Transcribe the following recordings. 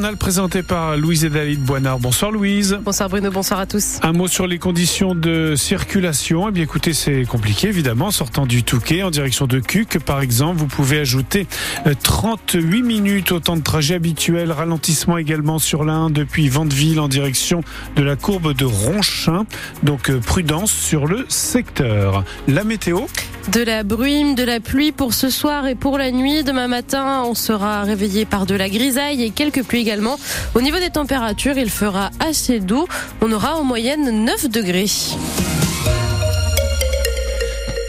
journal présenté par Louise et David Boinard. Bonsoir Louise. Bonsoir Bruno, bonsoir à tous. Un mot sur les conditions de circulation. Eh bien écoutez, c'est compliqué évidemment. Sortant du Touquet en direction de Cuc, par exemple, vous pouvez ajouter 38 euh, minutes au temps de trajet habituel. Ralentissement également sur l'A1 depuis Vandeville en direction de la courbe de Ronchin. Donc euh, prudence sur le secteur. La météo de la bruine, de la pluie pour ce soir et pour la nuit. Demain matin, on sera réveillé par de la grisaille et quelques pluies également. Au niveau des températures, il fera assez doux. On aura en moyenne 9 degrés.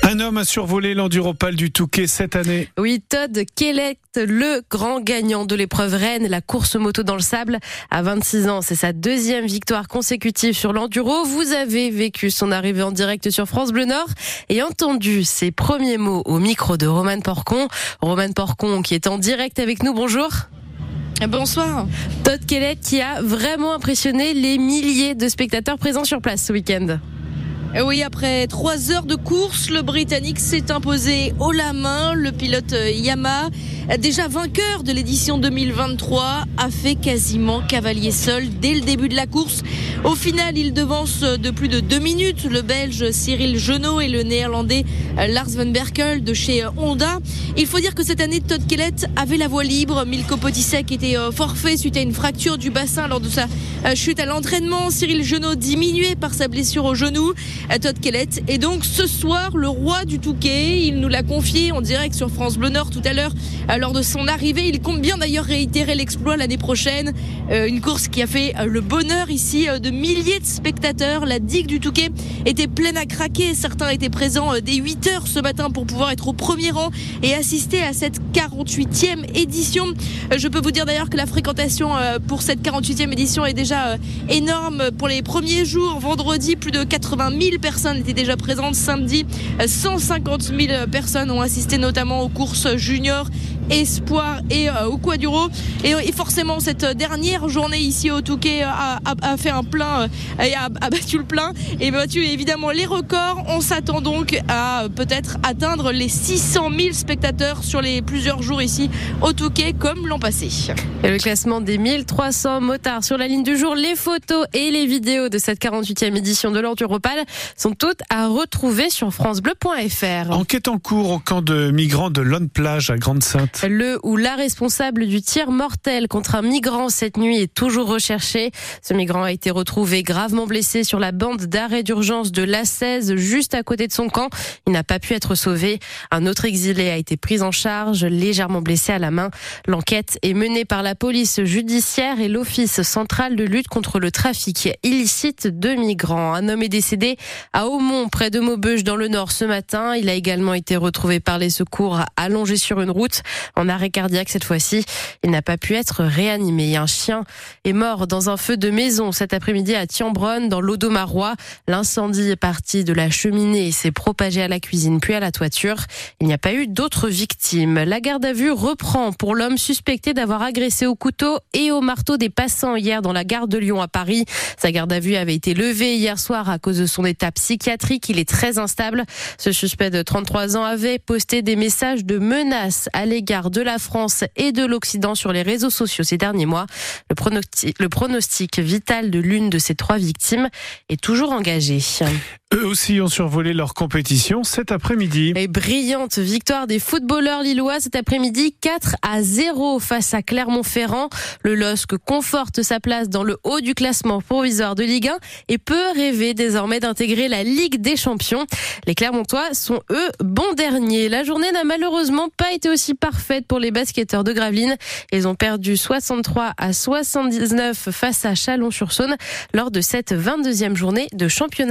Un homme a survolé l'enduropale du Touquet cette année. Oui, Todd Kellett, le grand gagnant de l'épreuve Rennes, la course moto dans le sable, à 26 ans. C'est sa deuxième victoire consécutive sur l'enduro. Vous avez vécu son arrivée en direct sur France Bleu Nord et entendu ses premiers mots au micro de Roman Porcon. Roman Porcon qui est en direct avec nous. Bonjour. Bonsoir. Todd Kellett qui a vraiment impressionné les milliers de spectateurs présents sur place ce week-end. Euh, oui, après trois heures de course, le Britannique s'est imposé haut la main. Le pilote euh, Yamaha, déjà vainqueur de l'édition 2023, a fait quasiment cavalier seul dès le début de la course. Au final, il devance de plus de deux minutes le Belge Cyril Genot et le Néerlandais euh, Lars van Berkel de chez Honda. Il faut dire que cette année, Todd Kellett avait la voie libre. Milko Potisek était forfait suite à une fracture du bassin lors de sa chute à l'entraînement. Cyril Genot diminué par sa blessure au genou. Todd Kellett. Et donc ce soir, le roi du Touquet, il nous l'a confié en direct sur France Bleu Nord tout à l'heure euh, lors de son arrivée. Il compte bien d'ailleurs réitérer l'exploit l'année prochaine. Euh, une course qui a fait euh, le bonheur ici de milliers de spectateurs. La digue du Touquet était pleine à craquer. Certains étaient présents dès 8 heures ce matin pour pouvoir être au premier rang et assister à cette 48e édition. Je peux vous dire d'ailleurs que la fréquentation pour cette 48e édition est déjà énorme. Pour les premiers jours, vendredi, plus de 80 000 personnes étaient déjà présentes. Samedi, 150 000 personnes ont assisté notamment aux courses juniors Espoir et euh, au Quaduro. Et, et, forcément, cette dernière journée ici au Touquet a, a, a fait un plein euh, et a, a, battu le plein et battu évidemment les records. On s'attend donc à peut-être atteindre les 600 000 spectateurs sur les plusieurs jours ici au Touquet comme l'an passé. Et le classement des 1300 motards sur la ligne du jour, les photos et les vidéos de cette 48e édition de l'Enduropal sont toutes à retrouver sur francebleu.fr. Enquête en cours au camp de migrants de Lone Plage à Grande-Sainte. Le ou la responsable du tir mortel contre un migrant cette nuit est toujours recherché. Ce migrant a été retrouvé gravement blessé sur la bande d'arrêt d'urgence de l'A16, juste à côté de son camp. Il n'a pas pu être sauvé. Un autre exilé a été pris en charge, légèrement blessé à la main. L'enquête est menée par la police judiciaire et l'Office central de lutte contre le trafic illicite de migrants. Un homme est décédé à Aumont, près de Maubeuge, dans le Nord, ce matin. Il a également été retrouvé par les secours allongé sur une route en arrêt cardiaque cette fois-ci. Il n'a pas pu être réanimé. Un chien est mort dans un feu de maison cet après-midi à Tiambronne, dans l'Audomarois. L'incendie est parti de la cheminée et s'est propagé à la cuisine puis à la toiture. Il n'y a pas eu d'autres victimes. La garde à vue reprend pour l'homme suspecté d'avoir agressé au couteau et au marteau des passants hier dans la gare de Lyon à Paris. Sa garde à vue avait été levée hier soir à cause de son état psychiatrique. Il est très instable. Ce suspect de 33 ans avait posté des messages de menaces à l'égard de la France et de l'Occident sur les réseaux sociaux ces derniers mois. Le pronostic, vital de l'une de ces trois victimes est toujours engagé. Eux aussi ont survolé leur compétition cet après-midi. Et brillante victoire des footballeurs lillois cet après-midi, 4 à 0 face à Clermont-Ferrand. Le LOSC conforte sa place dans le haut du classement provisoire de Ligue 1 et peut rêver désormais d'intégrer la Ligue des Champions. Les Clermontois sont eux bons derniers. La journée n'a malheureusement pas été aussi parfaite pour les basketteurs de Gravelines. Ils ont perdu 63 à 79 face à Chalon-sur-Saône lors de cette 22e journée de championnat.